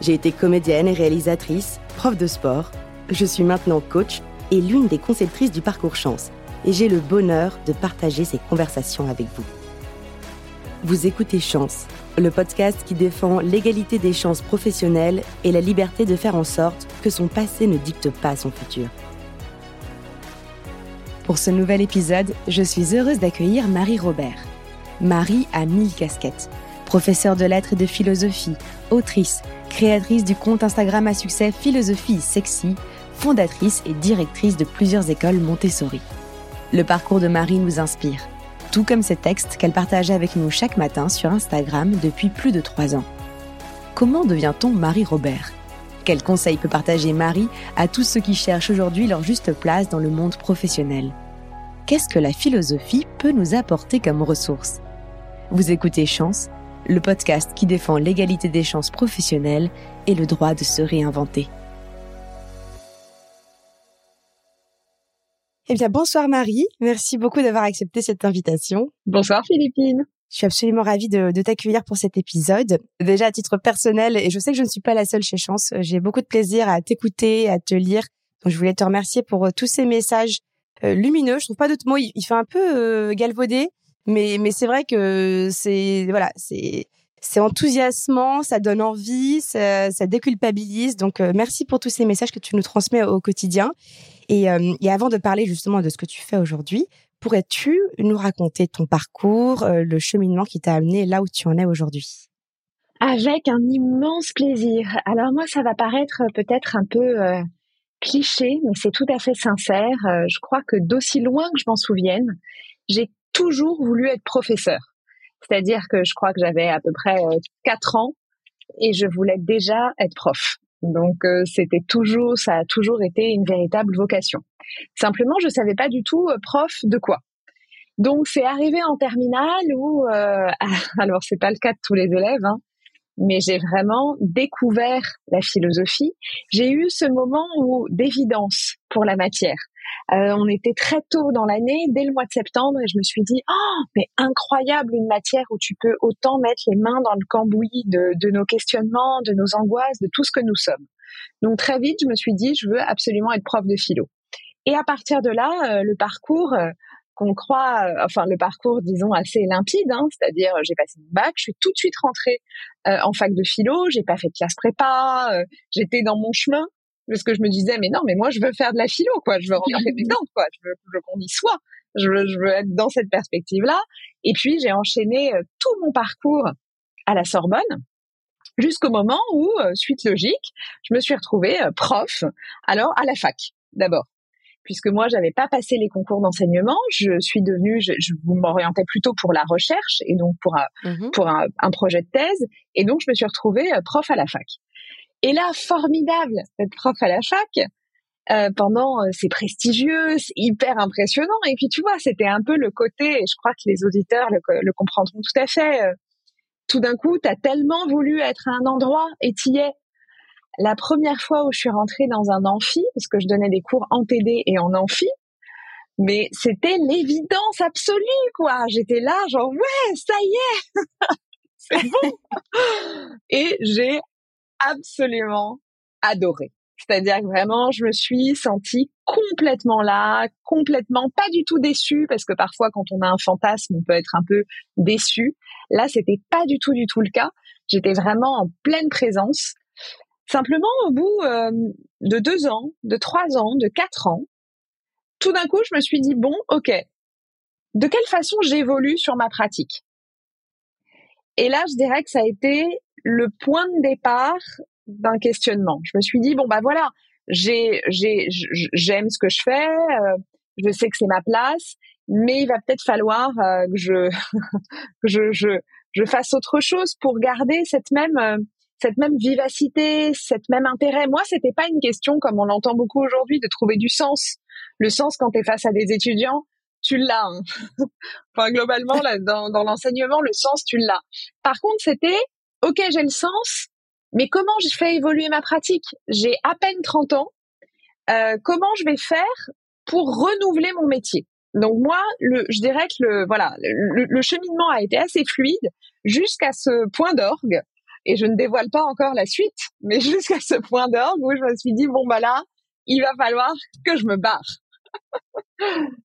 J'ai été comédienne et réalisatrice, prof de sport. Je suis maintenant coach et l'une des conceptrices du parcours chance. Et j'ai le bonheur de partager ces conversations avec vous. Vous écoutez Chance, le podcast qui défend l'égalité des chances professionnelles et la liberté de faire en sorte que son passé ne dicte pas son futur. Pour ce nouvel épisode, je suis heureuse d'accueillir Marie Robert. Marie a mille casquettes. Professeure de lettres et de philosophie, autrice, créatrice du compte Instagram à succès Philosophie Sexy, fondatrice et directrice de plusieurs écoles Montessori. Le parcours de Marie nous inspire, tout comme ses textes qu'elle partageait avec nous chaque matin sur Instagram depuis plus de trois ans. Comment devient-on Marie Robert? Quels conseils peut partager Marie à tous ceux qui cherchent aujourd'hui leur juste place dans le monde professionnel? Qu'est-ce que la philosophie peut nous apporter comme ressource vous écoutez Chance, le podcast qui défend l'égalité des chances professionnelles et le droit de se réinventer. Eh bien, bonsoir Marie. Merci beaucoup d'avoir accepté cette invitation. Bonsoir Philippine. Je suis absolument ravie de, de t'accueillir pour cet épisode. Déjà à titre personnel, et je sais que je ne suis pas la seule chez Chance, j'ai beaucoup de plaisir à t'écouter, à te lire. Donc je voulais te remercier pour euh, tous ces messages euh, lumineux. Je trouve pas d'autres mots. Il, fait un peu euh, galvaudé, mais, c'est vrai que c'est, voilà, c'est, c'est enthousiasmant, ça donne envie, ça, déculpabilise. Donc, euh, merci pour tous ces messages que tu nous transmets au quotidien. Et, euh, et avant de parler justement de ce que tu fais aujourd'hui, pourrais-tu nous raconter ton parcours, euh, le cheminement qui t'a amené là où tu en es aujourd'hui? Avec un immense plaisir. Alors moi, ça va paraître peut-être un peu cliché, mais c'est tout à fait sincère. je crois que d'aussi loin que je m'en souvienne, j'ai toujours voulu être professeur. C'est-à-dire que je crois que j'avais à peu près euh, quatre ans et je voulais déjà être prof. Donc euh, c'était toujours, ça a toujours été une véritable vocation. Simplement, je savais pas du tout euh, prof de quoi. Donc c'est arrivé en terminale où, alors c'est pas le cas de tous les élèves, hein, mais j'ai vraiment découvert la philosophie. J'ai eu ce moment où d'évidence pour la matière. Euh, on était très tôt dans l'année, dès le mois de septembre, et je me suis dit, oh, mais incroyable une matière où tu peux autant mettre les mains dans le cambouis de, de nos questionnements, de nos angoisses, de tout ce que nous sommes. Donc très vite, je me suis dit, je veux absolument être prof de philo. Et à partir de là, euh, le parcours euh, qu'on croit, enfin le parcours, disons, assez limpide, hein, c'est-à-dire j'ai passé mon bac, je suis tout de suite rentrée en fac de philo, j'ai pas fait de classe prépa, j'étais dans mon chemin, parce que je me disais mais non mais moi je veux faire de la philo quoi. Je veux rentrer dedans quoi. Je veux, qu'on y soit. Je veux, je veux être dans cette perspective là et puis j'ai enchaîné euh, tout mon parcours à la Sorbonne jusqu'au moment où euh, suite logique je me suis retrouvée euh, prof alors à la fac d'abord. Puisque moi j'avais pas passé les concours d'enseignement, je suis devenue, je, je m'orientais plutôt pour la recherche et donc pour un, mmh pour un, un, projet de thèse, et donc je me suis retrouvée prof à la fac. Et là, formidable d'être prof à la fac. Euh, pendant, euh, c'est prestigieux, c'est hyper impressionnant. Et puis tu vois, c'était un peu le côté, et je crois que les auditeurs le, comprendront tout à fait. Euh, tout d'un coup, tu as tellement voulu être à un endroit et t'y es. La première fois où je suis rentrée dans un amphi, parce que je donnais des cours en TD et en amphi, mais c'était l'évidence absolue, quoi. J'étais là, genre, ouais, ça y est, c'est bon. et j'ai absolument adoré. C'est-à-dire que vraiment, je me suis sentie complètement là, complètement pas du tout déçue, parce que parfois, quand on a un fantasme, on peut être un peu déçu. Là, c'était pas du tout, du tout le cas. J'étais vraiment en pleine présence. Simplement, au bout euh, de deux ans, de trois ans, de quatre ans, tout d'un coup, je me suis dit bon, ok, de quelle façon j'évolue sur ma pratique? Et là, je dirais que ça a été le point de départ d'un questionnement. Je me suis dit bon bah voilà, j'ai j'ai j'aime ce que je fais, euh, je sais que c'est ma place, mais il va peut-être falloir euh, que je, je je je fasse autre chose pour garder cette même euh, cette même vivacité, cette même intérêt. Moi, c'était pas une question comme on l'entend beaucoup aujourd'hui de trouver du sens. Le sens quand tu es face à des étudiants, tu l'as. Hein. enfin, globalement, là, dans, dans l'enseignement, le sens, tu l'as. Par contre, c'était, OK, j'ai le sens, mais comment je fais évoluer ma pratique? J'ai à peine 30 ans. Euh, comment je vais faire pour renouveler mon métier? Donc moi, le, je dirais que le voilà, le, le cheminement a été assez fluide jusqu'à ce point d'orgue et je ne dévoile pas encore la suite, mais jusqu'à ce point d'orgue où je me suis dit bon bah là, il va falloir que je me barre.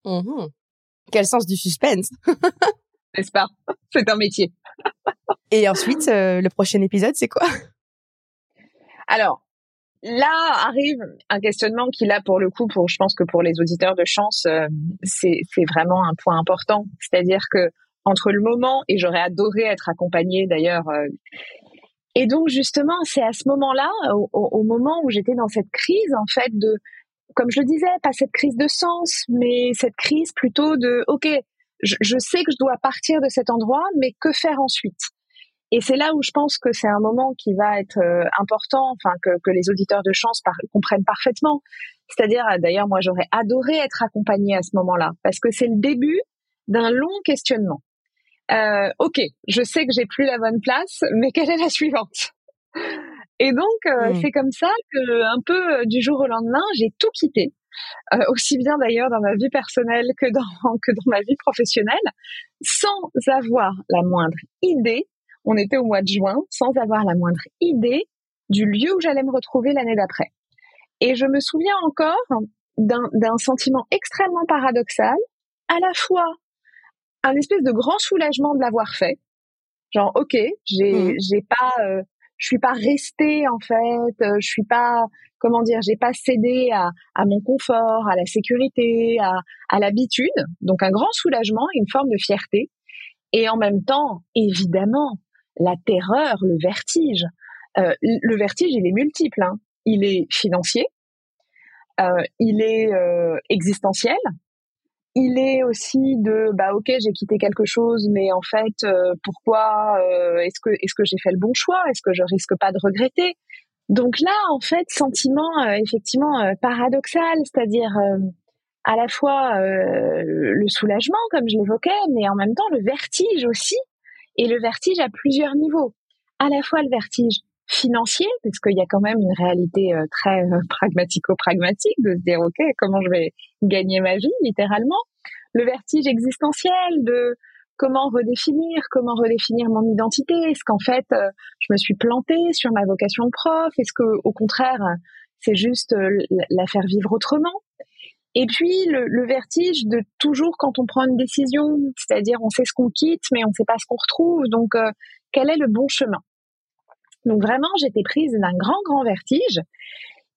Mmh Quel sens du suspense N'est-ce pas? C'est un métier. Et ensuite, euh, le prochain épisode, c'est quoi? Alors, là arrive un questionnement qui là pour le coup je pense que pour les auditeurs de chance euh, c'est vraiment un point important. C'est-à-dire que entre le moment et j'aurais adoré être accompagnée d'ailleurs euh, et donc justement, c'est à ce moment-là, au, moment où j'étais dans cette crise, en fait, de, comme je le disais, pas cette crise de sens, mais cette crise plutôt de, ok, je, sais que je dois partir de cet endroit, mais que faire ensuite? Et c'est là où je pense que c'est un moment qui va être euh, important, enfin que, que les auditeurs de chance comprennent parfaitement. C'est-à-dire, d'ailleurs, moi, j'aurais adoré être accompagnée à ce moment-là, parce que c'est le début d'un long questionnement euh, ok, je sais que j'ai plus la bonne place, mais quelle est la suivante? Et donc euh, hmm. c'est comme ça que un peu euh, du jour au lendemain, j'ai tout quitté, euh, aussi bien d'ailleurs dans ma vie personnelle que dans que dans ma vie professionnelle, sans avoir la moindre idée. On était au mois de juin, sans avoir la moindre idée du lieu où j'allais me retrouver l'année d'après. Et je me souviens encore d'un sentiment extrêmement paradoxal, à la fois un espèce de grand soulagement de l'avoir fait. Genre, ok, j'ai, mmh. j'ai pas, euh, je suis pas restée en fait, euh, je suis pas, comment dire, j'ai pas cédé à, à mon confort, à la sécurité, à, à l'habitude. Donc un grand soulagement, une forme de fierté, et en même temps, évidemment, la terreur, le vertige. Euh, le vertige, il est multiple. Hein. Il est financier, euh, il est euh, existentiel, il est aussi de bah ok j'ai quitté quelque chose mais en fait euh, pourquoi euh, est-ce que est-ce que j'ai fait le bon choix? Est-ce que je risque pas de regretter? Donc là en fait sentiment euh, effectivement paradoxal c'est-à-dire à la fois le soulagement comme je l'évoquais mais en même temps le vertige aussi. Et le vertige à plusieurs niveaux. À la fois le vertige financier, parce qu'il y a quand même une réalité euh, très euh, pragmatico-pragmatique de se dire, OK, comment je vais gagner ma vie, littéralement. Le vertige existentiel de comment redéfinir, comment redéfinir mon identité. Est-ce qu'en fait, euh, je me suis plantée sur ma vocation de prof? Est-ce que, au contraire, c'est juste la faire vivre autrement? Et puis le, le, vertige de toujours quand on prend une décision, c'est-à-dire on sait ce qu'on quitte, mais on ne sait pas ce qu'on retrouve. Donc quel est le bon chemin? Donc vraiment, j'étais prise d'un grand, grand vertige.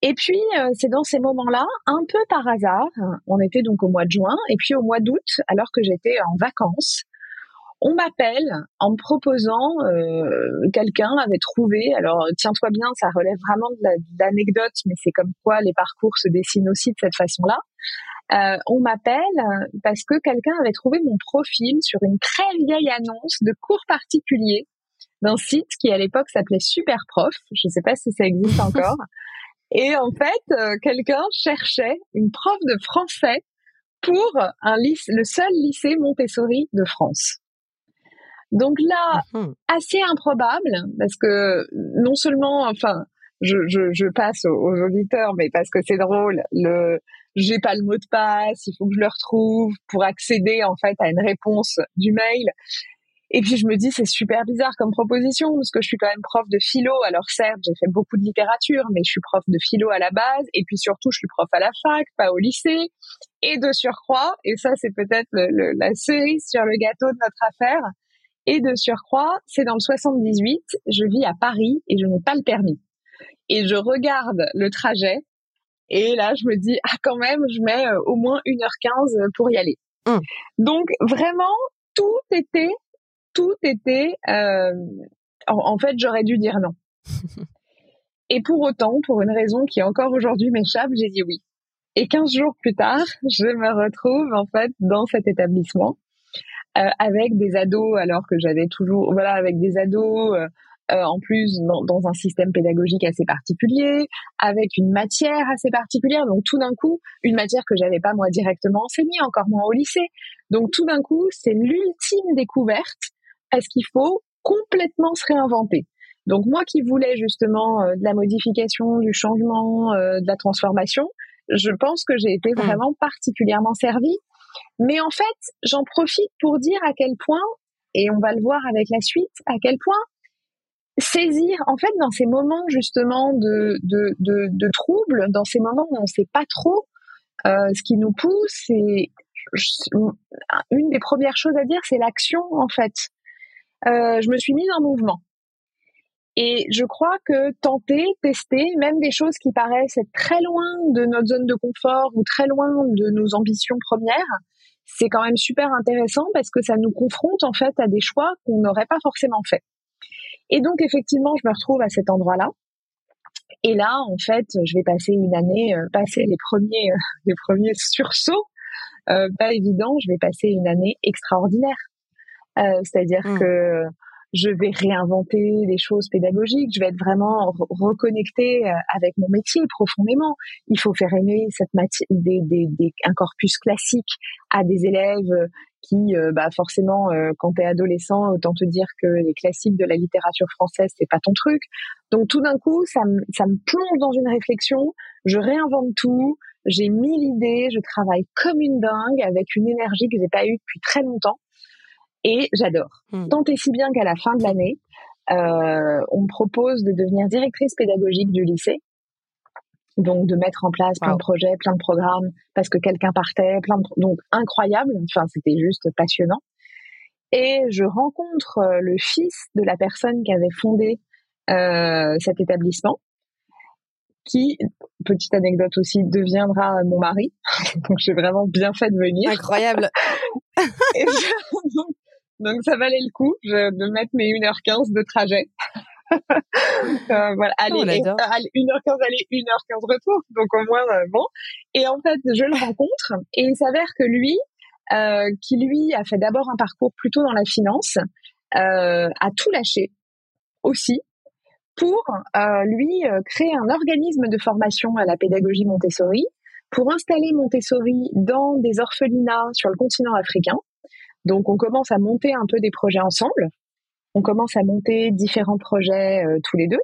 Et puis, euh, c'est dans ces moments-là, un peu par hasard, on était donc au mois de juin, et puis au mois d'août, alors que j'étais en vacances, on m'appelle en me proposant, euh, quelqu'un avait trouvé, alors tiens-toi bien, ça relève vraiment de l'anecdote, mais c'est comme quoi les parcours se dessinent aussi de cette façon-là. Euh, on m'appelle parce que quelqu'un avait trouvé mon profil sur une très vieille annonce de cours particuliers d'un site qui à l'époque s'appelait Superprof. Je ne sais pas si ça existe encore. Et en fait, euh, quelqu'un cherchait une prof de français pour un lycée, le seul lycée Montessori de France. Donc là, mhm. assez improbable parce que non seulement, enfin, je, je, je passe aux, auditeurs, mais parce que c'est drôle, le j'ai pas le mot de passe, il faut que je le retrouve pour accéder en fait à une réponse du mail. Et puis je me dis c'est super bizarre comme proposition parce que je suis quand même prof de philo. Alors certes j'ai fait beaucoup de littérature, mais je suis prof de philo à la base. Et puis surtout je suis prof à la fac, pas au lycée. Et de surcroît, et ça c'est peut-être la cerise sur le gâteau de notre affaire. Et de surcroît, c'est dans le 78, je vis à Paris et je n'ai pas le permis. Et je regarde le trajet et là je me dis ah quand même je mets euh, au moins 1h15 pour y aller. Mmh. Donc vraiment tout était tout était, euh, en, fait, j'aurais dû dire non. Et pour autant, pour une raison qui encore aujourd'hui m'échappe, j'ai dit oui. Et 15 jours plus tard, je me retrouve en fait dans cet établissement euh, avec des ados, alors que j'avais toujours, voilà, avec des ados, euh, en plus dans, dans, un système pédagogique assez particulier, avec une matière assez particulière. Donc tout d'un coup, une matière que j'avais pas moi directement enseignée, encore moins au lycée. Donc tout d'un coup, c'est l'ultime découverte. Est-ce qu'il faut complètement se réinventer Donc moi qui voulais justement euh, de la modification, du changement, euh, de la transformation, je pense que j'ai été mmh. vraiment particulièrement servie. Mais en fait, j'en profite pour dire à quel point, et on va le voir avec la suite, à quel point saisir, en fait, dans ces moments justement de, de, de, de troubles, dans ces moments où on ne sait pas trop euh, ce qui nous pousse, c'est une des premières choses à dire, c'est l'action en fait. Euh, je me suis mise en mouvement. Et je crois que tenter, tester, même des choses qui paraissent être très loin de notre zone de confort ou très loin de nos ambitions premières, c'est quand même super intéressant parce que ça nous confronte en fait à des choix qu'on n'aurait pas forcément fait. Et donc effectivement, je me retrouve à cet endroit-là. Et là, en fait, je vais passer une année, euh, passer les premiers, euh, les premiers sursauts, euh, pas évident. Je vais passer une année extraordinaire. Euh, C'est-à-dire mmh. que je vais réinventer des choses pédagogiques, je vais être vraiment reconnectée euh, avec mon métier profondément. Il faut faire aimer cette matière, des, des, des, un corpus classique à des élèves qui, euh, bah forcément, euh, quand tu es adolescent, autant te dire que les classiques de la littérature française, c'est pas ton truc. Donc tout d'un coup, ça me, ça me plonge dans une réflexion, je réinvente tout, j'ai mille idées, je travaille comme une dingue avec une énergie que j'ai pas eue depuis très longtemps et j'adore. Hmm. Tant et si bien qu'à la fin de l'année, euh, on me propose de devenir directrice pédagogique du lycée. Donc de mettre en place plein de projets, plein de programmes, parce que quelqu'un partait, plein de donc incroyable. Enfin, c'était juste passionnant. Et je rencontre euh, le fils de la personne qui avait fondé euh, cet établissement, qui, petite anecdote aussi, deviendra mon mari. donc j'ai vraiment bien fait de venir. Incroyable. et donc ça valait le coup de mettre mes 1h15 de trajet. euh, voilà, oh, aller, 1h15 aller, 1h15 retour. Donc au moins, euh, bon. Et en fait, je le rencontre et il s'avère que lui, euh, qui lui a fait d'abord un parcours plutôt dans la finance, euh, a tout lâché aussi pour euh, lui créer un organisme de formation à la pédagogie Montessori pour installer Montessori dans des orphelinats sur le continent africain donc on commence à monter un peu des projets ensemble. On commence à monter différents projets euh, tous les deux.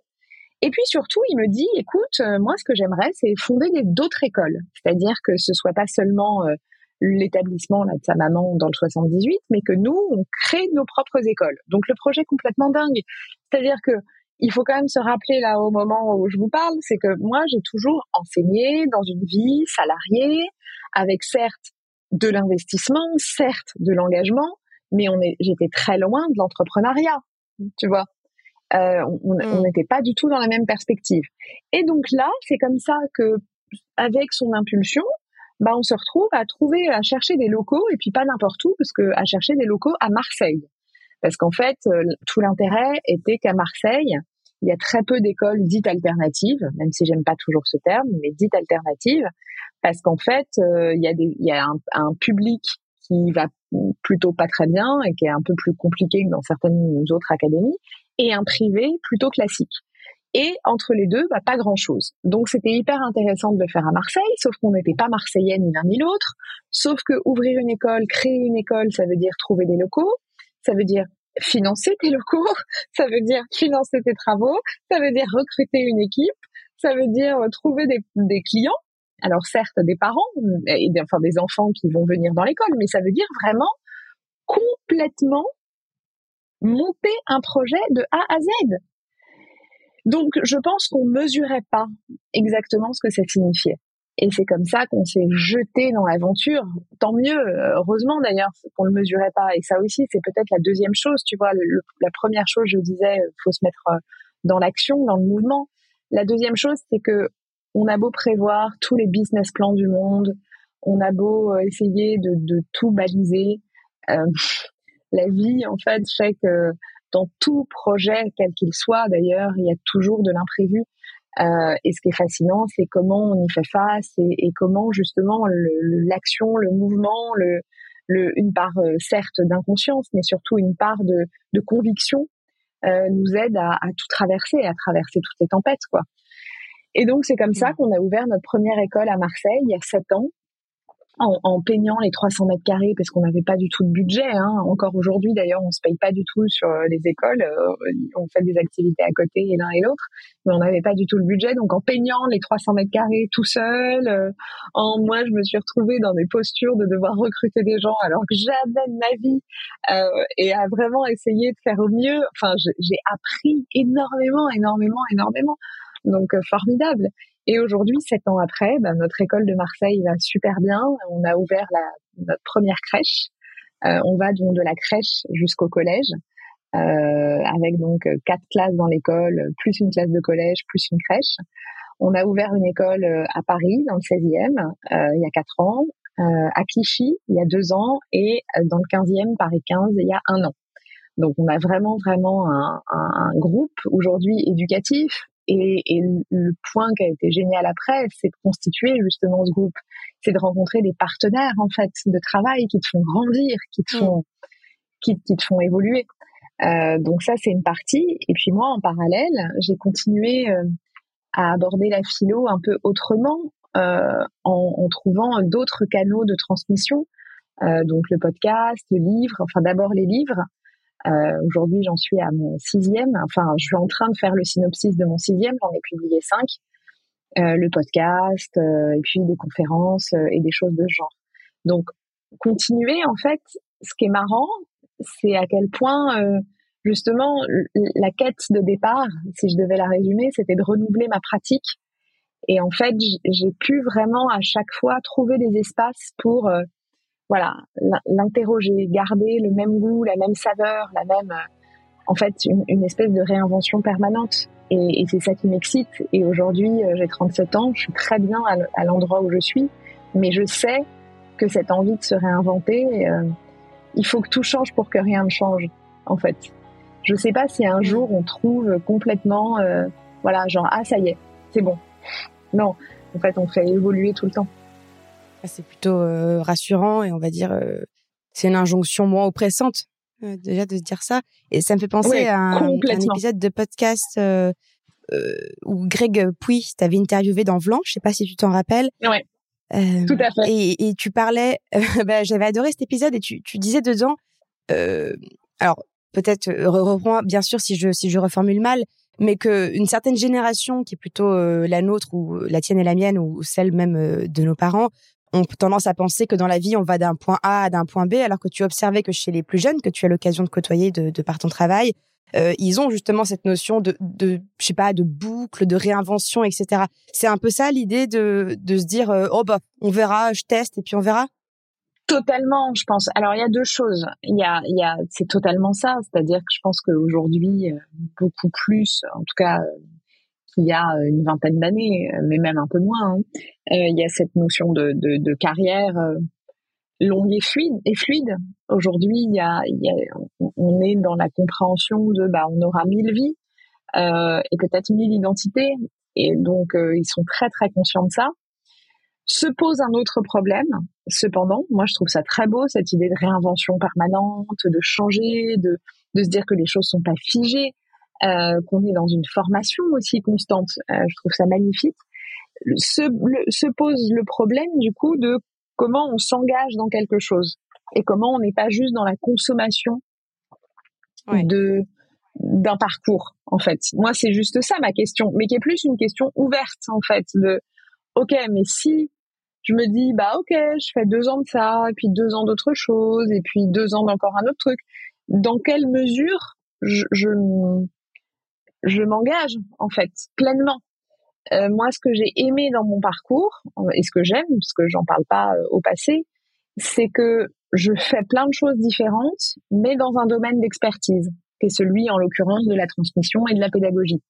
Et puis surtout, il me dit, écoute, euh, moi ce que j'aimerais, c'est fonder d'autres écoles. C'est-à-dire que ce soit pas seulement euh, l'établissement de sa maman dans le 78, mais que nous, on crée nos propres écoles. Donc le projet est complètement dingue. C'est-à-dire que il faut quand même se rappeler là au moment où je vous parle, c'est que moi j'ai toujours enseigné dans une vie salariée, avec certes de l'investissement, certes de l'engagement, mais on est, j'étais très loin de l'entrepreneuriat, tu vois. Euh, on mm. n'était pas du tout dans la même perspective. Et donc là, c'est comme ça que, avec son impulsion, bah on se retrouve à trouver, à chercher des locaux et puis pas n'importe où, parce que à chercher des locaux à Marseille, parce qu'en fait, euh, tout l'intérêt était qu'à Marseille, il y a très peu d'écoles dites alternatives, même si j'aime pas toujours ce terme, mais dites alternatives, parce qu'en fait, euh, il y a, des, y a un, un, public qui va plutôt pas très bien et qui est un peu plus compliqué que dans certaines autres académies, et un privé plutôt classique. Et entre les deux, bah, pas grand-chose. Donc c'était hyper intéressant de le faire à Marseille, sauf qu'on n'était pas marseillais ni l'un ni l'autre, sauf que ouvrir une école, créer une école, ça veut dire trouver des locaux, ça veut dire financer tes locaux, ça veut dire financer tes travaux, ça veut dire recruter une équipe, ça veut dire trouver des, des clients alors certes des parents, et enfin des enfants qui vont venir dans l'école, mais ça veut dire vraiment complètement monter un projet de A à Z. Donc je pense qu'on mesurait pas exactement ce que ça signifiait. Et c'est comme ça qu'on s'est jeté dans l'aventure. Tant mieux, heureusement d'ailleurs qu'on le mesurait pas. Et ça aussi, c'est peut-être la deuxième chose. Tu vois, la première chose, je disais, faut se mettre euh, dans l'action, dans le mouvement. La deuxième chose, c'est que on a beau prévoir tous les business plans du monde, on a beau euh, essayer de, tout baliser, euh, la vie en fait fait que dans tout projet, quel qu'il soit d'ailleurs, il y a toujours de l'imprévu. Euh, et ce qui est fascinant, c'est comment on y fait face et, et comment justement l'action, le, mouvement, le, le, une part euh, certes d'inconscience, mais surtout une part de, de conviction nous aide à, à, tout traverser, à traverser toutes les tempêtes, quoi. Et donc c'est comme ça mmh. qu'on a ouvert notre première école à Marseille il y a sept ans en, en, peignant les 300 mètres carrés parce qu'on n'avait pas du tout de budget. Hein. Encore aujourd'hui, d'ailleurs, on se paye pas du tout sur euh, les écoles. Euh, on fait des activités à côté l'un et l'autre, mais on n'avait pas du tout le budget. Donc, en peignant les 300 mètres carrés tout seul, euh, en moi, je me suis retrouvée dans des postures de devoir recruter des gens alors que jamais de ma vie euh, et à vraiment essayer de faire au mieux. Enfin, j'ai appris énormément, énormément, énormément. Donc, formidable. Et aujourd'hui, sept ans après, ben, notre école de Marseille va super bien. On a ouvert la, notre première crèche. Euh, on va donc de la crèche jusqu'au collège, euh, avec donc quatre classes dans l'école, plus une classe de collège, plus une crèche. On a ouvert une école euh, à Paris, dans le 16e, euh, il y a quatre ans, euh, à Clichy, il y a deux ans, et dans le 15e, Paris 15, il y a un an. Donc on a vraiment, vraiment un, un groupe aujourd'hui éducatif et, et, le point qui a été génial après, c'est de constituer justement ce groupe, c'est de rencontrer des partenaires en fait de travail qui te font grandir, qui te mm. font, qui, qui te font évoluer. Euh, donc ça c'est une partie. Et puis moi en parallèle, j'ai continué euh, à aborder la philo un peu autrement, euh, en, en, trouvant d'autres canaux de transmission. Donc le podcast, le livre, enfin d'abord les livres, Aujourd'hui, j'en suis à mon sixième. Enfin, je suis en train de faire le synopsis de mon sixième. J'en ai publié cinq. Euh, le podcast, euh, et puis des conférences euh, et des choses de genre. Donc, continuer, en fait, ce qui est marrant, c'est à quel point, justement, la quête de départ, si je devais la résumer, c'était de renouveler ma pratique. Et en fait, j'ai pu vraiment à chaque fois trouver des espaces pour voilà, l'interroger, garder le même goût, la même saveur, la même, euh, en fait, une, espèce de réinvention permanente. Et, c'est ça qui m'excite. Et aujourd'hui, euh, j'ai 37 ans, je suis très bien à l'endroit où je suis, mais je sais que cette envie de se réinventer, euh, il faut que tout change pour que rien ne change, en fait. Je sais pas si un jour on trouve complètement, voilà, genre ah ça y est, c'est bon. Non, en fait, on fait évoluer tout le temps. Ah, c'est plutôt euh, rassurant et on va dire euh, c'est une injonction moins oppressante euh, déjà de se dire ça. Et ça me fait penser à un, épisode de podcast où Greg Puy t'avait interviewé dans Vlan. Je sais pas si tu t'en rappelles. Ouais. Tout à fait. Et, et tu parlais, bah, j'avais adoré cet épisode et tu, tu disais dedans, alors peut-être reprends bien sûr si je si je reformule mal, mais que une certaine génération qui est plutôt la nôtre ou la tienne et la mienne ou celle même de nos parents on tendance à penser que dans la vie, on va d'un point A à d'un point B, alors que tu observais que chez les plus jeunes, que tu as l'occasion de côtoyer de, de par ton travail, euh, ils ont justement cette notion de, de, je sais pas, de boucle, de réinvention, etc. C'est un peu ça l'idée de, de se dire, euh, oh bah, on verra, je teste et puis on verra? Totalement, je pense. Alors il y a deux choses. Il y a, il y a, c'est totalement ça. C'est-à-dire que je pense qu'aujourd'hui, euh, beaucoup plus, en tout cas il y a une vingtaine d'années, mais même un peu moins. Hein. Euh, il y a cette notion de, de, de carrière euh, longue et fluide. Et fluide. Aujourd'hui, il y a, il y a, on est dans la compréhension de, bah, on aura mille vies euh, et peut-être mille identités. Et donc, euh, ils sont très très conscients de ça. Se pose un autre problème. Cependant, moi, je trouve ça très beau cette idée de réinvention permanente, de changer, de de se dire que les choses sont pas figées, euh, qu'on est dans une formation aussi constante. Euh, je trouve ça magnifique. Se, se pose le problème du coup de comment on s'engage dans quelque chose et comment on n'est pas juste dans la consommation de d'un parcours en fait. Moi c'est juste ça ma question, mais qui est plus une question ouverte en fait de ok mais si je me dis bah ok je fais deux ans de ça et puis deux ans d'autre chose et puis deux ans d'encore un autre truc, dans quelle mesure je, je je m'engage en fait pleinement. Euh, moi, ce que j'ai aimé dans mon parcours et ce que j'aime, parce que j'en parle pas euh, au passé, c'est que je fais plein de choses différentes, mais dans un domaine d'expertise, qui est celui, en l'occurrence, de la transmission et de la pédagogie.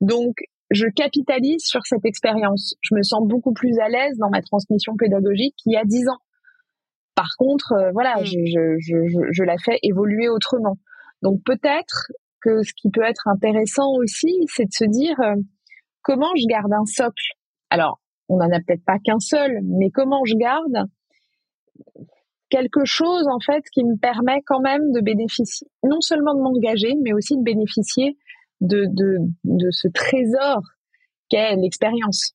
Donc, je capitalise sur cette expérience. Je me sens beaucoup plus à l'aise dans ma transmission pédagogique qu'il y a dix ans. Par contre, euh, voilà, mmh. je, je, je, je, la fais évoluer autrement. Donc peut-être que ce qui peut être intéressant aussi, c'est de se dire euh, comment je garde un socle? Alors, on n'en a peut-être pas qu'un seul, mais comment je garde quelque chose en fait qui me permet quand même de bénéficier, non seulement de m'engager, mais aussi de bénéficier de, de, de ce trésor qu'est l'expérience.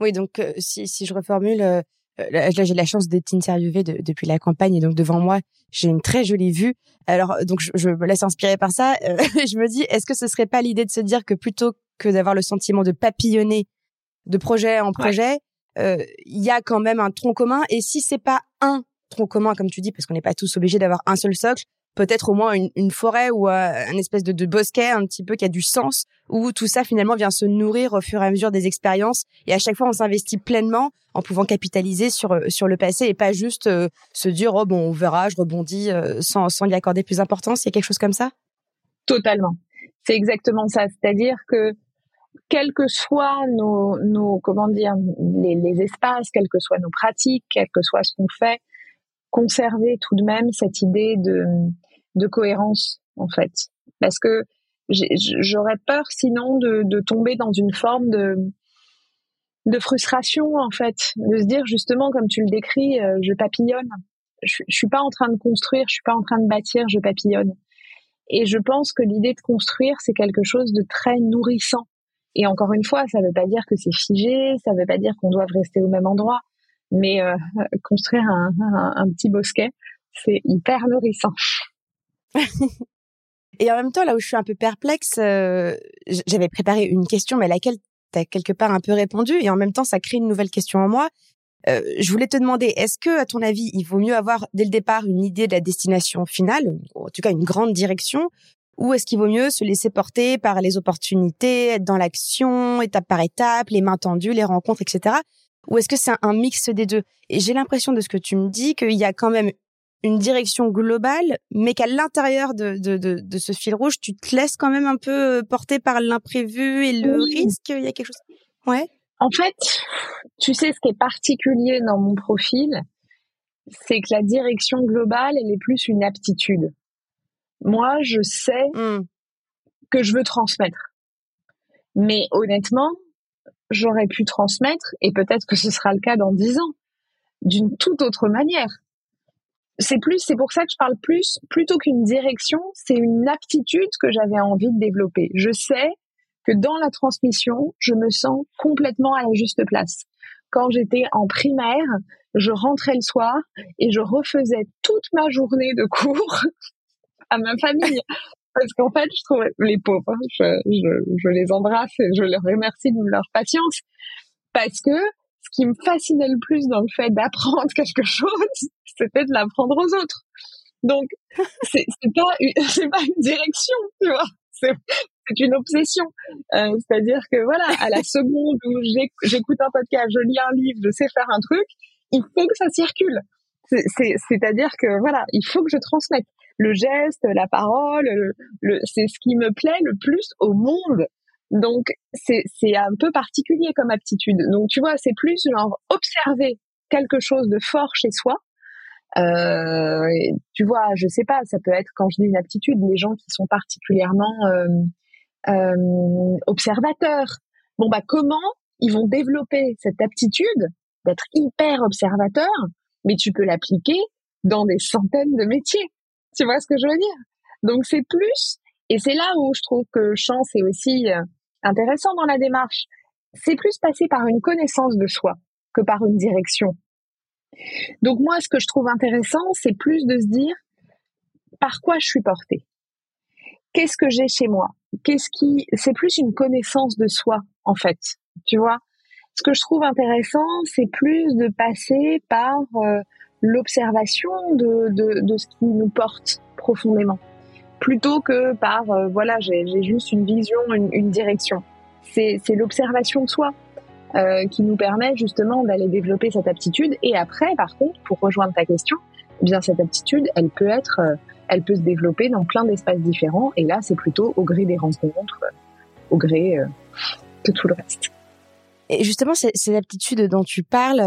Oui, donc euh, si, si je reformule, euh, là j'ai la chance d'être interviewée depuis la campagne et donc devant moi j'ai une très jolie vue. Alors donc je, je me laisse inspirer par ça. je me dis, est-ce que ce serait pas l'idée de se dire que plutôt que d'avoir le sentiment de papillonner de projet en projet, il y a quand même un tronc commun. Et si c'est pas un tronc commun, comme tu dis, parce qu'on n'est pas tous obligés d'avoir un seul socle, peut-être au moins une, forêt ou euh, un espèce de, bosquet un petit peu qui a du sens, où tout ça finalement vient se nourrir au fur et à mesure des expériences. Et à chaque fois, on s'investit pleinement en pouvant capitaliser sur euh, sur le passé et pas juste euh, se dire oh bon on verra, je rebondis sans sans y accorder plus d'importance. Il y a quelque chose comme ça? Totalement. C'est exactement ça. C'est-à-dire que quels que soient nos, comment dire les, les espaces, quelles que soient nos pratiques, quel que soit ce qu'on fait, conserver tout de même cette idée de, de cohérence en fait. Parce que j'aurais peur sinon de, de, tomber dans une forme de de frustration en fait. De se dire justement comme tu le décris euh, je papillonne. Je, je suis pas en train de construire je suis pas en train de bâtir je papillonne. Et je pense que l'idée de construire c'est quelque chose de très nourrissant. Et encore une fois ça veut pas dire que c'est figé ça veut pas dire qu'on doit rester au même endroit. Mais euh, construire un, un, petit bosquet, c'est hyper nourrissant. Et en même temps, là où je suis un peu perplexe, euh, j'avais préparé une question, mais à laquelle tu as quelque part un peu répondu, et en même temps, ça crée une nouvelle question en moi. Euh, je voulais te demander, est-ce que, à ton avis, il vaut mieux avoir dès le départ une idée de la destination finale, ou en tout cas une grande direction, ou est-ce qu'il vaut mieux se laisser porter par les opportunités, être dans l'action, étape par étape, les mains tendues, les rencontres, etc. Ou est-ce que c'est un mix des deux? Et j'ai l'impression de ce que tu me dis qu'il y a quand même une direction globale, mais qu'à l'intérieur de, de, de, de, ce fil rouge, tu te laisses quand même un peu euh, porter par l'imprévu et le risque. Il y a quelque chose. Ouais. En fait, tu sais, ce qui est particulier dans mon profil, c'est que la direction globale, elle est plus une aptitude. Moi, je sais mmh. que je veux transmettre. Mais honnêtement, j'aurais pu transmettre, et peut-être que ce sera le cas dans dix ans, d'une toute autre manière. C'est plus, c'est pour ça que je parle plus, plutôt qu'une direction, c'est une aptitude que j'avais envie de développer. Je sais que dans la transmission, je me sens complètement à la juste place. Quand j'étais en primaire, je rentrais le soir et je refaisais toute ma journée de cours à ma famille. Parce qu'en fait, je trouve les pauvres, hein, je, les embrasse et je leur remercie de leur patience. Parce que qui me fascinait le plus dans le fait d'apprendre quelque chose, c'était de l'apprendre aux autres. Donc, c'est pas, c'est pas une direction, tu vois. C'est une obsession. Euh, C'est-à-dire que voilà, à la seconde où j'écoute un podcast, je lis un livre, je sais faire un truc, il faut que ça circule. C'est-à-dire que voilà, il faut que je transmette le geste, la parole, le, c'est ce qui me plaît le plus au monde. Donc c'est c'est un peu particulier comme aptitude. Donc tu vois, c'est plus genre observer quelque chose de fort chez soi. Euh, tu vois, je sais pas, ça peut être quand je dis une aptitude, les gens qui sont particulièrement euh, euh, observateurs. Bon bah comment ils vont développer cette aptitude d'être hyper observateur, mais tu peux l'appliquer dans des centaines de métiers. Tu vois ce que je veux dire? Donc c'est plus, et c'est là où je trouve que chance est aussi euh, intéressant dans la démarche, c'est plus passer par une connaissance de soi que par une direction. Donc moi, ce que je trouve intéressant, c'est plus de se dire par quoi je suis portée? Qu'est-ce que j'ai chez moi? Qu'est-ce qui C'est plus une connaissance de soi en fait. Tu vois? Ce que je trouve intéressant, c'est plus de passer par euh, l'observation de, de, de, ce qui nous porte profondément, plutôt que par euh, voilà j'ai juste une vision, une, direction. C'est l'observation de soi euh, qui nous permet justement d'aller développer cette aptitude. Et après, par contre, pour rejoindre ta question, eh bien cette aptitude, elle peut être, euh, elle peut se développer dans plein d'espaces différents. Et là, c'est plutôt au gré des rencontres, au gré de tout le reste. Et justement, ces, aptitudes dont tu parles,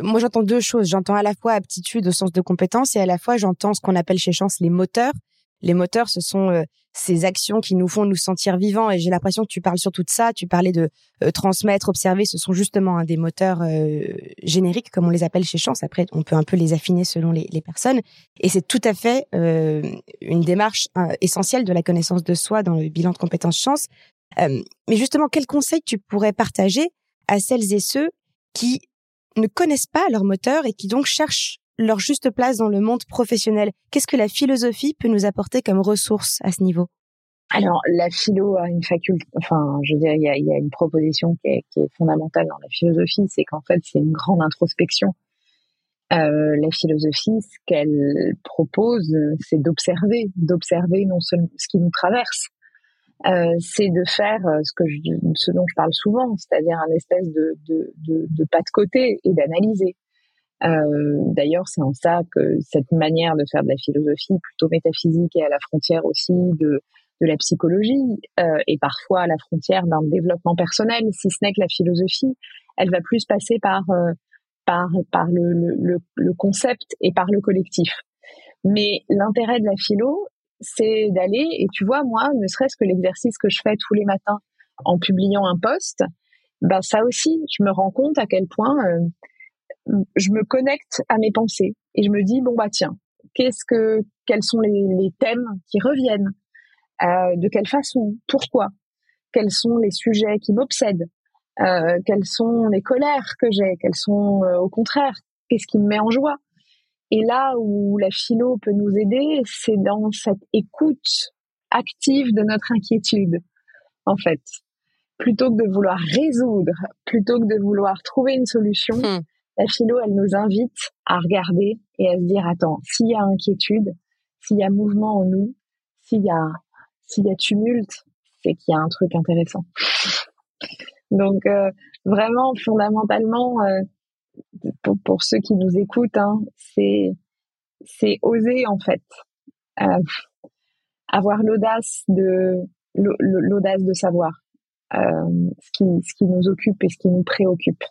moi j'entends deux choses. J'entends à la fois aptitude au sens de compétence et à la fois j'entends ce qu'on appelle chez Chance les moteurs. Les moteurs, ce sont euh, ces actions qui nous font nous sentir vivants. Et j'ai l'impression que tu parles surtout de ça. Tu parlais de euh, transmettre, observer. Ce sont justement des moteurs euh, génériques, comme on les appelle chez Chance. Après, on peut un peu les affiner selon les, les personnes. Et c'est tout à fait une démarche essentielle de la connaissance de soi dans le bilan de compétences Chance. mais justement, quels conseils tu pourrais partager à celles et ceux qui ne connaissent pas leur moteur et qui donc cherchent leur juste place dans le monde professionnel. Qu'est-ce que la philosophie peut nous apporter comme ressource à ce niveau? Alors, la philo a une faculté, enfin, je veux dire, il y a, une proposition qui est, fondamentale dans la philosophie, c'est qu'en fait, c'est une grande introspection. Euh, la philosophie, ce qu'elle propose, c'est d'observer, d'observer non seulement ce qui nous traverse, euh, c'est de faire euh, ce dont je parle souvent, c'est-à-dire un espèce de pas de côté et d'analyser. Euh, D'ailleurs, c'est en ça que cette manière de faire de la philosophie, plutôt métaphysique et à la frontière aussi de, de la psychologie, euh, et parfois à la frontière d'un développement personnel, si ce n'est que la philosophie, elle va plus passer par euh, par par le, le, le concept et par le collectif. Mais l'intérêt de la philo, c'est d'aller et tu vois moi, ne serait-ce que l'exercice que je fais tous les matins en publiant un post, ben ça aussi, je me rends compte à quel point euh, je me connecte à mes pensées et je me dis bon bah tiens, qu'est-ce que quels sont les, thèmes qui reviennent, euh, de quelle façon, pourquoi, quels sont les sujets qui m'obsèdent, euh, quelles sont les colères que j'ai, quelles sont euh, au contraire, qu'est-ce qui me met en joie? Et là où la philo peut nous aider, c'est dans cette écoute active de notre inquiétude, en fait. Plutôt que de vouloir résoudre, plutôt que de vouloir trouver une solution, hmm la philo, elle nous invite à regarder et à se dire, attends, s'il y a inquiétude, s'il y a mouvement en nous, s'il y a, s'il y a tumulte, c'est qu'il y a un truc intéressant. Donc, euh, vraiment, fondamentalement, euh, pour, ceux qui nous écoutent, hein, c'est, c'est oser, en fait, euh, avoir l'audace de, l'audace de savoir ce qui, ce qui nous occupe et ce qui nous préoccupe.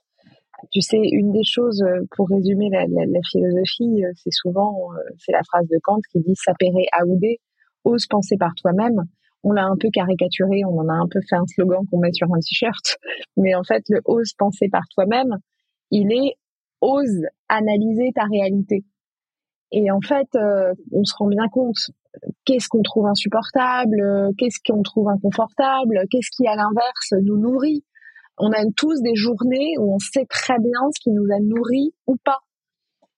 Tu sais, une des choses, euh, pour résumer la, la, philosophie, euh, c'est souvent, euh, c'est la phrase de Kant qui dit sapere aude, ose penser par toi-même. On l'a un peu caricaturé, on en a un peu fait un slogan qu'on met sur un t-shirt, mais en fait, le ose penser par toi-même, il est ose analyser ta réalité. Et en fait, on se rend bien compte qu'est-ce qu'on trouve insupportable, qu'est-ce qu'on trouve inconfortable, qu'est-ce qui à l'inverse nous nourrit on a tous des journées où on sait très bien ce qui nous a nourri ou pas.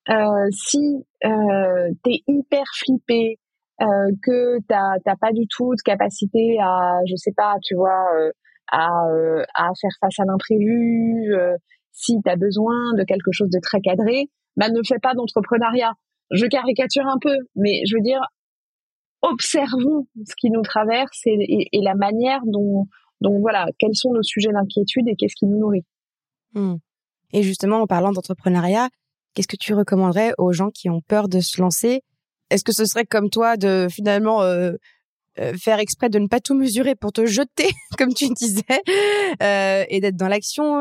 Euh, si euh, t'es hyper flippé, euh, que t'as t'as pas du tout de capacité à, je sais pas, tu vois, euh, à euh, à faire face à l'imprévu, si t'as besoin de quelque chose de très cadré, bah ne fais pas d'entrepreneuriat. Je caricature un peu, mais je veux dire, observons ce qui nous traverse et, et la manière dont donc voilà, quels sont nos sujets d'inquiétude et qu'est-ce qui nous nourrit? Hmm. Et justement, en parlant d'entrepreneuriat, qu'est-ce que tu recommanderais aux gens qui ont peur de se lancer? Est-ce que ce serait comme toi de finalement euh, euh, faire exprès de ne pas tout mesurer pour te jeter, comme tu disais, euh, et d'être dans l'action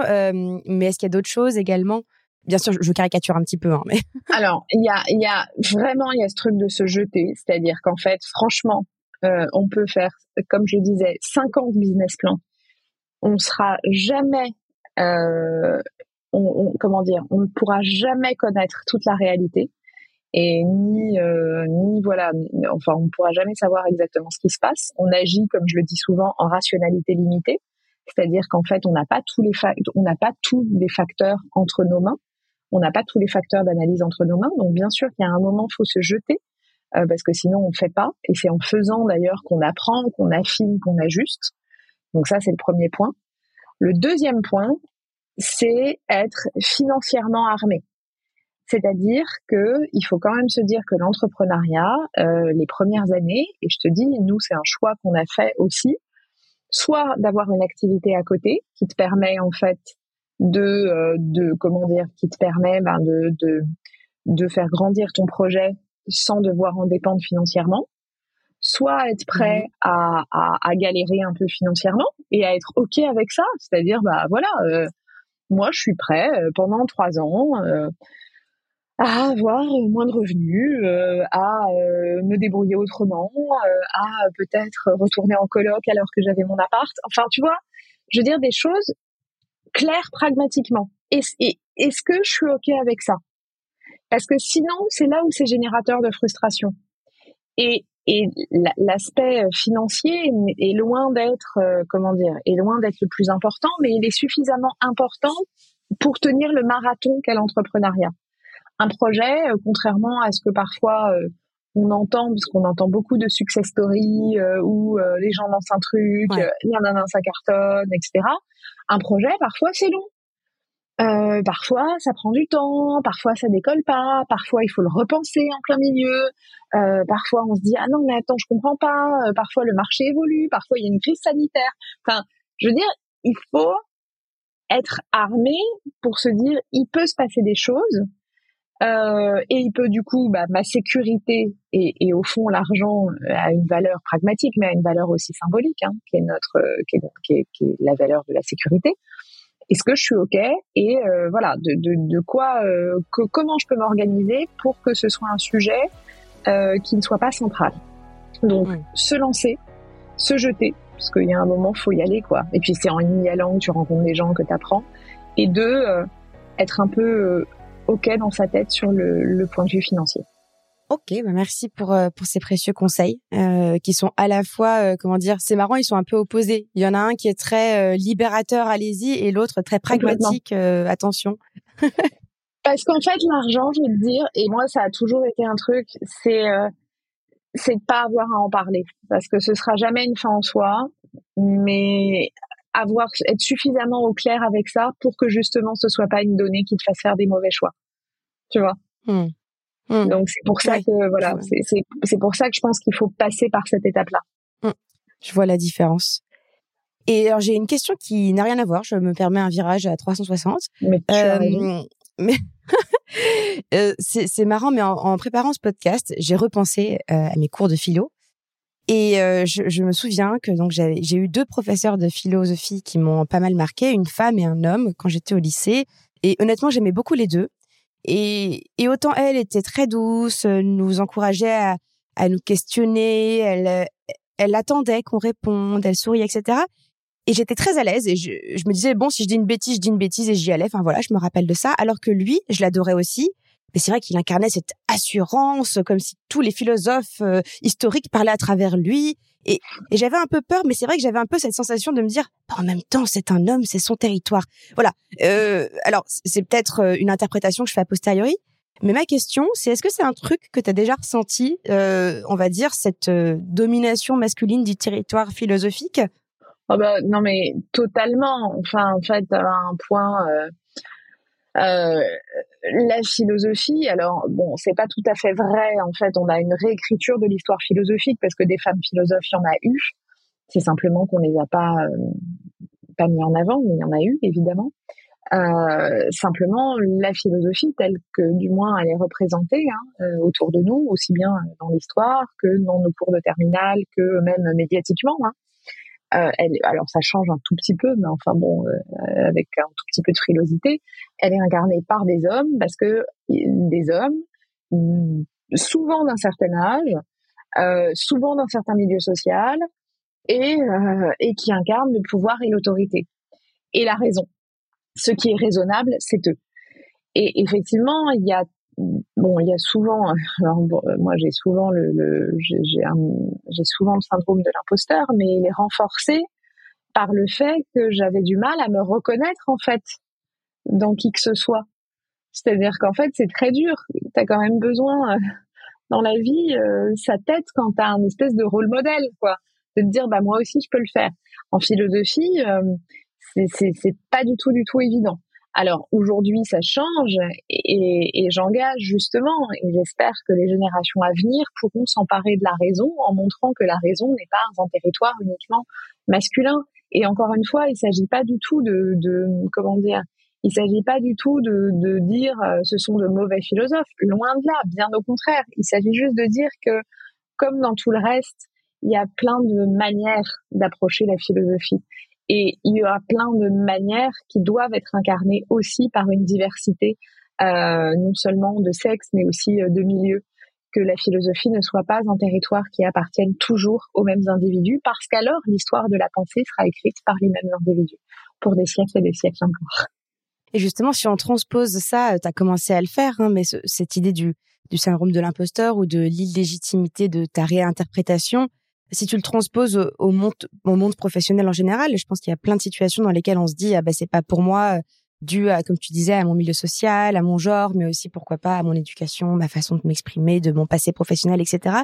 Mais est-ce qu'il y a d'autres choses également? Bien sûr, je caricature un petit peu, hein, mais. Alors, il y a, il y a vraiment, il y a ce truc de se jeter, c'est-à-dire qu'en fait, franchement, euh, on peut faire, comme je disais, 50 business plans. On sera jamais, euh, comment dire, on ne pourra jamais connaître toute la réalité et ni euh, ni voilà enfin on ne pourra jamais savoir exactement ce qui se passe. On agit comme je le dis souvent en rationalité limitée. C'est-à-dire qu'en fait on n'a pas tous les on n'a pas tous les facteurs entre nos mains. On n'a pas tous les facteurs d'analyse entre nos mains. Donc bien sûr qu'il y a un moment faut se jeter euh, parce que sinon on ne fait pas. Et c'est en faisant d'ailleurs qu'on apprend, qu'on affine, qu'on ajuste. Donc ça, c'est le premier point. Le deuxième point, c'est être financièrement armé. C'est-à-dire que il faut quand même se dire que l'entrepreneuriat, euh, les premières années, et je te dis, nous, c'est un choix qu'on a fait aussi, soit d'avoir une activité à côté qui te permet en fait de, euh, de comment dire, qui te permet ben, de, de, de faire grandir ton projet sans devoir en dépendre financièrement, soit être prêt à, à, à, galérer un peu financièrement et à être ok avec ça, c'est-à-dire bah voilà, euh, moi je suis prêt euh, pendant trois ans. Euh, à avoir moins de revenus, euh, à euh, me débrouiller autrement, euh, à peut-être retourner en coloc alors que j'avais mon appart. Enfin, tu vois, je veux dire des choses claires pragmatiquement. Est-ce que je suis OK avec ça? Parce que sinon, c'est là où c'est générateur de frustration. Et, et l'aspect financier est loin d'être, comment dire, est loin d'être le plus important, mais il est suffisamment important pour tenir le marathon qu'est l'entrepreneuriat un projet, euh, contrairement à ce que parfois euh, on entend, parce qu'on entend beaucoup de success stories euh, où les gens lancent un truc, ouais. nan, ça cartonne, etc. Un projet, parfois, c'est long. Euh, parfois, ça prend du temps, parfois ça décolle pas, parfois il faut le repenser en plein milieu, euh, parfois on se dit ah non mais attends je comprends pas, parfois le marché évolue, parfois il y a une crise sanitaire. Enfin, je veux dire, il faut être armé pour se dire il peut se passer des choses, euh, et il peut du coup, bah, ma sécurité et, et au fond l'argent euh, a une valeur pragmatique, mais a une valeur aussi symbolique, hein, qui est notre, euh, qui, est, qui, est, qui, est, la valeur de la sécurité. Est-ce que je suis ok? Et euh, voilà, de, de, de quoi, euh, que, comment je peux m'organiser pour que ce soit un sujet qui ne soit pas central? Donc, se lancer, se jeter, parce qu'il y a un moment, faut y aller, quoi. Et puis c'est en y allant que tu rencontres des gens que tu apprends. Et deux, être un peu OK dans sa tête sur le, le point de vue financier. Ok, bah merci pour euh, pour ces précieux conseils euh, qui sont à la fois euh, comment dire, c'est marrant, ils sont un peu opposés. Il y en a un qui est très libérateur, allez-y, et l'autre très pragmatique, attention. Parce qu'en fait, l'argent, je vais te dire, et moi, ça a toujours été un truc, c'est c'est de pas avoir à en parler, parce que ce sera jamais une fin en soi, mais avoir être suffisamment au clair avec ça pour que justement ce soit pas une donnée qui te fasse faire des mauvais choix. Tu vois? Mmh. Mmh. Donc c'est pour ça que voilà, c'est c'est pour ça que je pense qu'il faut passer par cette étape-là. Mmh. Je vois la différence. Et alors j'ai une question qui n'a rien à voir. Je me permets un virage à 360. Mais, euh, mais euh, c'est marrant, mais en, en, préparant ce podcast, j'ai repensé euh, à mes cours de philo et euh, je, je, me souviens que donc j'ai eu deux professeurs de philosophie qui m'ont pas mal marqué, une femme et un homme quand j'étais au lycée. Et honnêtement, j'aimais beaucoup les deux. Et, et, autant elle était très douce, nous encourageait à, à nous questionner, elle, elle attendait qu'on réponde, elle souriait, etc. Et j'étais très à l'aise et je, je, me disais bon si je dis une bêtise, je dis une bêtise et j'y allais. Enfin voilà, je me rappelle de ça. Alors que lui, je l'adorais aussi. Mais c'est vrai qu'il incarnait cette assurance, comme si tous les philosophes euh, historiques parlaient à travers lui. Et, j'avais un peu peur, mais c'est vrai que j'avais un peu cette sensation de me dire, bah, en même temps, c'est un homme, c'est son territoire. Voilà. Euh, alors, c'est peut-être euh, une interprétation que je fais a posteriori, mais ma question, c'est est-ce que c'est un truc que tu as déjà ressenti, euh, on va dire, cette domination masculine du territoire philosophique? Oh bah, Non, mais totalement. Enfin, en fait, à un point... euh, la philosophie, alors bon, c'est pas tout à fait vrai. En fait, on a une réécriture de l'histoire philosophique parce que des femmes philosophes, il y en a eu. C'est simplement qu'on les a pas euh, pas mis en avant, mais il y en a eu évidemment. Euh, simplement, la philosophie telle que du moins elle est représentée hein, euh, autour de nous, aussi bien dans l'histoire que dans nos cours de terminale, que même médiatiquement. Hein. Euh, elle, alors ça change un tout petit peu, mais enfin bon, euh, avec un tout petit peu de frilosité, elle est incarnée par des hommes parce que des hommes, mm, souvent d'un certain âge, euh, souvent d'un certain milieu social, et, euh, et qui incarnent le pouvoir et l'autorité et la raison. Ce qui est raisonnable, c'est eux. Et effectivement, il y a bon, il y a souvent, alors euh, moi j'ai souvent le, le j'ai souvent le syndrome de l'imposteur, mais il est renforcé par le fait que j'avais du mal à me reconnaître en fait dans qui que ce soit. C'est-à-dire qu'en fait c'est très dur. T'as quand même besoin euh, dans la vie, euh, ça t'aide quand t'as un espèce de rôle modèle, quoi, de te dire bah moi aussi je peux le faire. En philosophie, euh, c'est c'est pas du tout du tout évident. Alors aujourd'hui, ça change et, et j'engage justement, et j'espère que les générations à venir pourront s'emparer de la raison en montrant que la raison n'est pas un territoire uniquement masculin. Et encore une fois, il s'agit pas du tout de, de comment dire, il s'agit pas du tout de, de dire euh, ce sont de mauvais philosophes. Loin de là, bien au contraire. Il s'agit juste de dire que, comme dans tout le reste, il y a plein de manières d'approcher la philosophie. Et il y aura plein de manières qui doivent être incarnées aussi par une diversité non seulement de sexe, mais aussi de milieu, que la philosophie ne soit pas un territoire qui appartienne toujours aux mêmes individus, parce qu'alors l'histoire de la pensée sera écrite par les mêmes individus, pour des siècles et des siècles encore. Et justement, si on transpose ça, tu as commencé à le faire, hein, mais cette idée du syndrome de l'imposteur ou de l'illégitimité de ta réinterprétation, si tu le transposes au, monde, au monde professionnel en général, je pense qu'il y a plein de situations dans lesquelles on se dit ah bah c'est pas pour moi dû à comme tu disais à mon milieu social, à mon genre, mais aussi pourquoi pas à mon éducation, ma façon de m'exprimer, de mon passé professionnel, etc.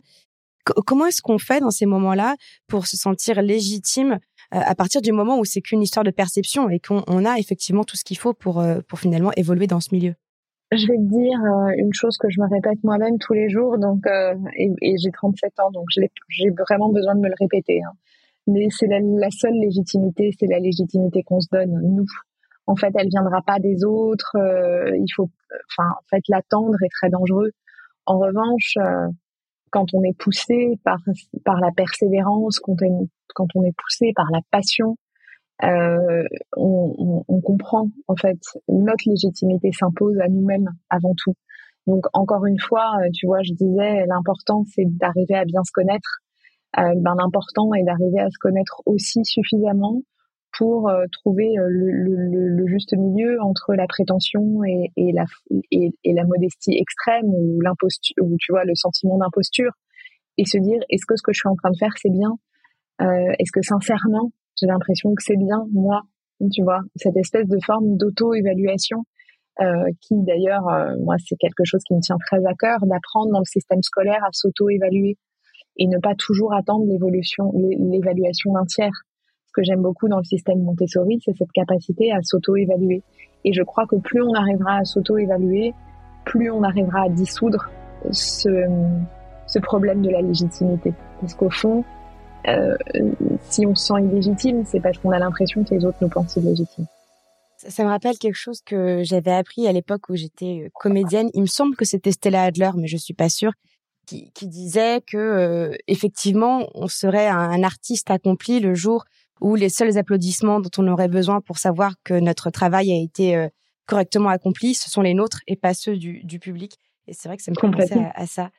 comment est-ce qu'on fait dans ces moments-là pour se sentir légitime euh, à partir du moment où c'est qu'une histoire de perception et qu'on a effectivement tout ce qu'il faut pour euh, pour finalement évoluer dans ce milieu? Je vais te dire euh, une chose que je me répète moi-même tous les jours, donc euh, et, et j'ai 37 ans, donc j'ai vraiment besoin de me le répéter. Hein. Mais c'est la, la, seule légitimité, c'est la légitimité qu'on se donne nous. En fait, elle viendra pas des autres. Euh, il faut, enfin, en fait, l'attendre est très dangereux. En revanche, quand on est poussé par par la persévérance, quand on, quand on est poussé par la passion, euh, on, on, comprend en fait notre légitimité s'impose à nous-mêmes avant tout. Donc encore une fois, euh, tu vois, je disais l'important c'est d'arriver à bien se connaître. Euh, ben l'important est d'arriver à se connaître aussi suffisamment pour euh, trouver le, le, le, juste milieu entre la prétention et, et la et, et, la modestie extrême ou l'imposture ou tu vois le sentiment d'imposture et se dire est-ce que ce que je suis en train de faire c'est bien? Euh, est-ce que sincèrement j'ai l'impression que c'est bien moi, tu vois, cette espèce de forme d'auto-évaluation euh, qui d'ailleurs, euh, moi, c'est quelque chose qui me tient très à cœur, d'apprendre dans le système scolaire à s'auto-évaluer et ne pas toujours attendre l'évolution, l'évaluation d'un tiers. Ce que j'aime beaucoup dans le système Montessori, c'est cette capacité à s'auto-évaluer. Et je crois que plus on arrivera à s'auto-évaluer, plus on arrivera à dissoudre ce, ce problème de la légitimité. Parce qu'au fond, euh, si on se sent illégitime, c'est parce qu'on a l'impression que les autres nous pensent illégitimes. Ça, ça me rappelle quelque chose que j'avais appris à l'époque où j'étais euh, comédienne. Il me semble que c'était Stella Adler, mais je suis pas sûre, qui, qui disait que euh, effectivement, on serait un, artiste accompli le jour où les seuls applaudissements dont on aurait besoin pour savoir que notre travail a été correctement accompli, ce sont les nôtres et pas ceux du, du public. Et c'est vrai que ça me fait penser à, à, ça.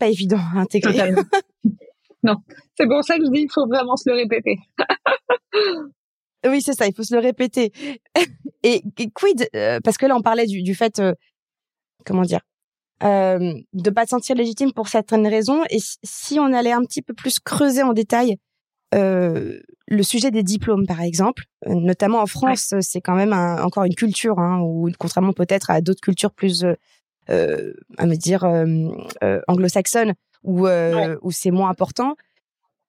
Pas évident à intégrer. non. C'est pour ça que je dis, il faut vraiment se le répéter. oui, c'est ça, il faut se le répéter. et, quid, euh, parce que là, on parlait du, du fait, euh, comment dire, euh, de pas se sentir légitime pour certaines raisons. Et si on allait un petit peu plus creuser en détail euh, le sujet des diplômes, par exemple, notamment en France, c'est quand même encore une culture, hein, ou contrairement peut-être à d'autres cultures plus, euh, à me dire, anglo-saxonnes, où, euh, où c'est moins important.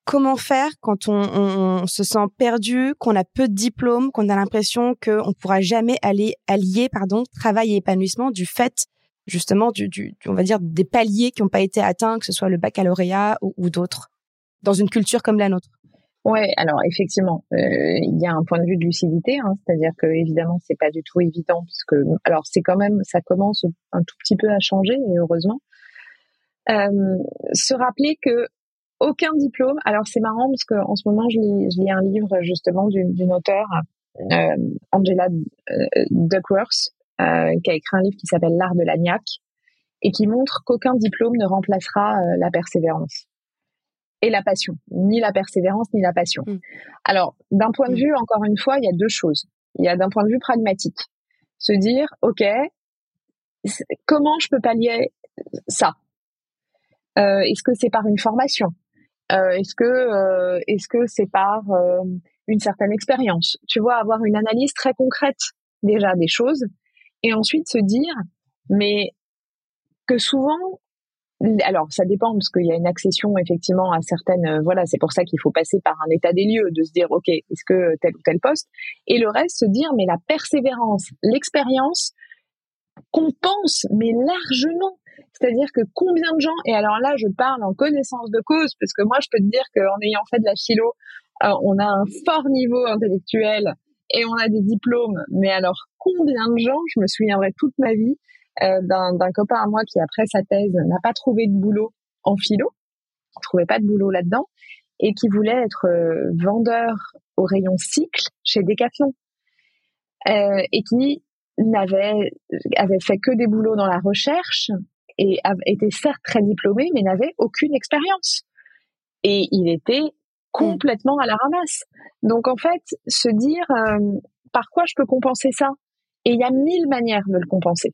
Comment faire quand on, on, se sent perdu, qu'on a peu de diplômes, qu'on a l'impression qu'on ne pourra jamais aller allier pardon, travail et épanouissement du fait justement du, du, on va dire des paliers qui n'ont pas été atteints, que ce soit le baccalauréat ou, ou d'autres, dans une culture comme la nôtre? Ouais, alors effectivement, euh, il y a un point de vue de lucidité, hein, c'est-à-dire que évidemment c'est pas du tout évident puisque alors c'est quand même ça commence un tout petit peu à changer et heureusement, se rappeler que aucun diplôme. Alors c'est marrant parce que en ce moment je lis, je lis un livre justement d'une auteure, euh, Angela euh, Duckworth, euh, qui a écrit un livre qui s'appelle L'art de l'agnac et qui montre qu'aucun diplôme ne remplacera euh, la persévérance et la passion, ni la persévérance ni la passion. Mm. Alors d'un point de mm. vue, encore une fois, il y a deux choses. Il y a d'un point de vue pragmatique, se dire ok, comment je peux pallier ça? euh, est-ce que c'est par une formation? Euh, Est-ce que euh, est-ce que c'est par une certaine expérience? Tu vois, avoir une analyse très concrète déjà des choses et ensuite se dire mais que souvent alors ça dépend parce qu'il y a une accession effectivement à certaines voilà c'est pour ça qu'il faut passer par un état des lieux de se dire ok est-ce que tel ou tel poste? Et le reste se dire mais la persévérance l'expérience compense mais largement c'est-à-dire que combien de gens, et alors là je parle en connaissance de cause, parce que moi je peux te dire qu'en ayant fait de la philo, euh, on a un fort niveau intellectuel et on a des diplômes, mais alors combien de gens, je me souviendrai toute ma vie, euh, d'un copain à moi qui après sa thèse n'a pas trouvé de boulot en philo, ne trouvait pas de boulot là-dedans, et qui voulait être euh, vendeur au rayon cycle chez Decathlon, et qui n'avait avait fait que des boulots dans la recherche et était certes très diplômé, mais n'avait aucune expérience. Et il était complètement à la ramasse. Donc en fait, se dire euh, par quoi je peux compenser ça? Et il y a mille manières de le compenser.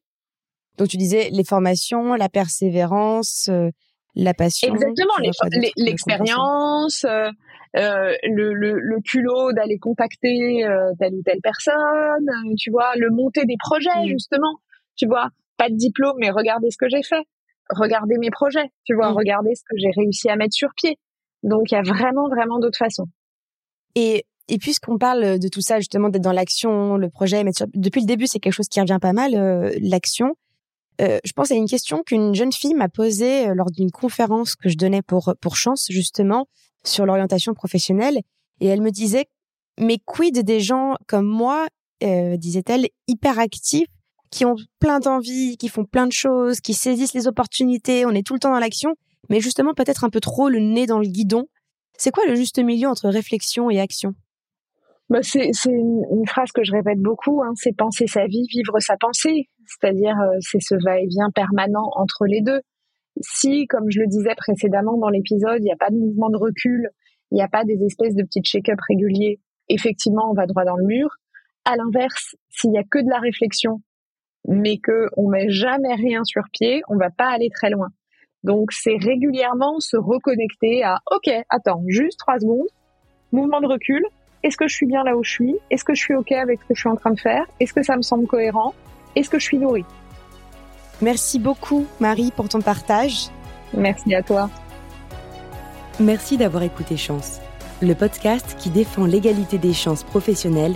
Donc tu disais les formations, la persévérance, euh, la passion. Exactement, l'expérience, euh, le, le, le, culot d'aller contacter telle ou telle personne, tu vois, le monter des projets mmh. justement, tu vois, pas de diplôme mais regardez ce que j'ai fait, regardez mes projets, tu vois, mmh. regardez ce que j'ai réussi à mettre sur pied. Donc il y a vraiment vraiment d'autres façons. Et et puisqu'on parle de tout ça justement d'être dans l'action, le projet, mettre sur... depuis le début c'est quelque chose qui revient pas mal l'action. Euh, je pense à une question qu'une jeune fille m'a posée euh, lors d'une conférence que je donnais pour pour Chance justement sur l'orientation professionnelle et elle me disait mais quid des gens comme moi euh, disait-elle hyper actifs qui ont plein d'envie, qui font plein de choses, qui saisissent les opportunités, on est tout le temps dans l'action, mais justement peut-être un peu trop le nez dans le guidon. C'est quoi le juste milieu entre réflexion et action? Bah c'est une, phrase que je répète beaucoup, hein, c'est penser sa vie, vivre sa pensée. C'est-à-dire, euh, c'est ce va-et-vient permanent entre les deux. Si, comme je le disais précédemment dans l'épisode, il n'y a pas de mouvement de recul, il n'y a pas des espèces de petits check-up réguliers, effectivement, on va droit dans le mur. À l'inverse, s'il y a que de la réflexion, mais que on met jamais rien sur pied, on va pas aller très loin. Donc, c'est régulièrement se reconnecter à, OK, attends, juste trois secondes, mouvement de recul, est-ce que je suis bien là où je suis? Est-ce que je suis OK avec ce que je suis en train de faire? Est-ce que ça me semble cohérent? Est-ce que je suis nourrie? Merci beaucoup, Marie, pour ton partage. Merci à toi. Merci d'avoir écouté Chance, le podcast qui défend l'égalité des chances professionnelles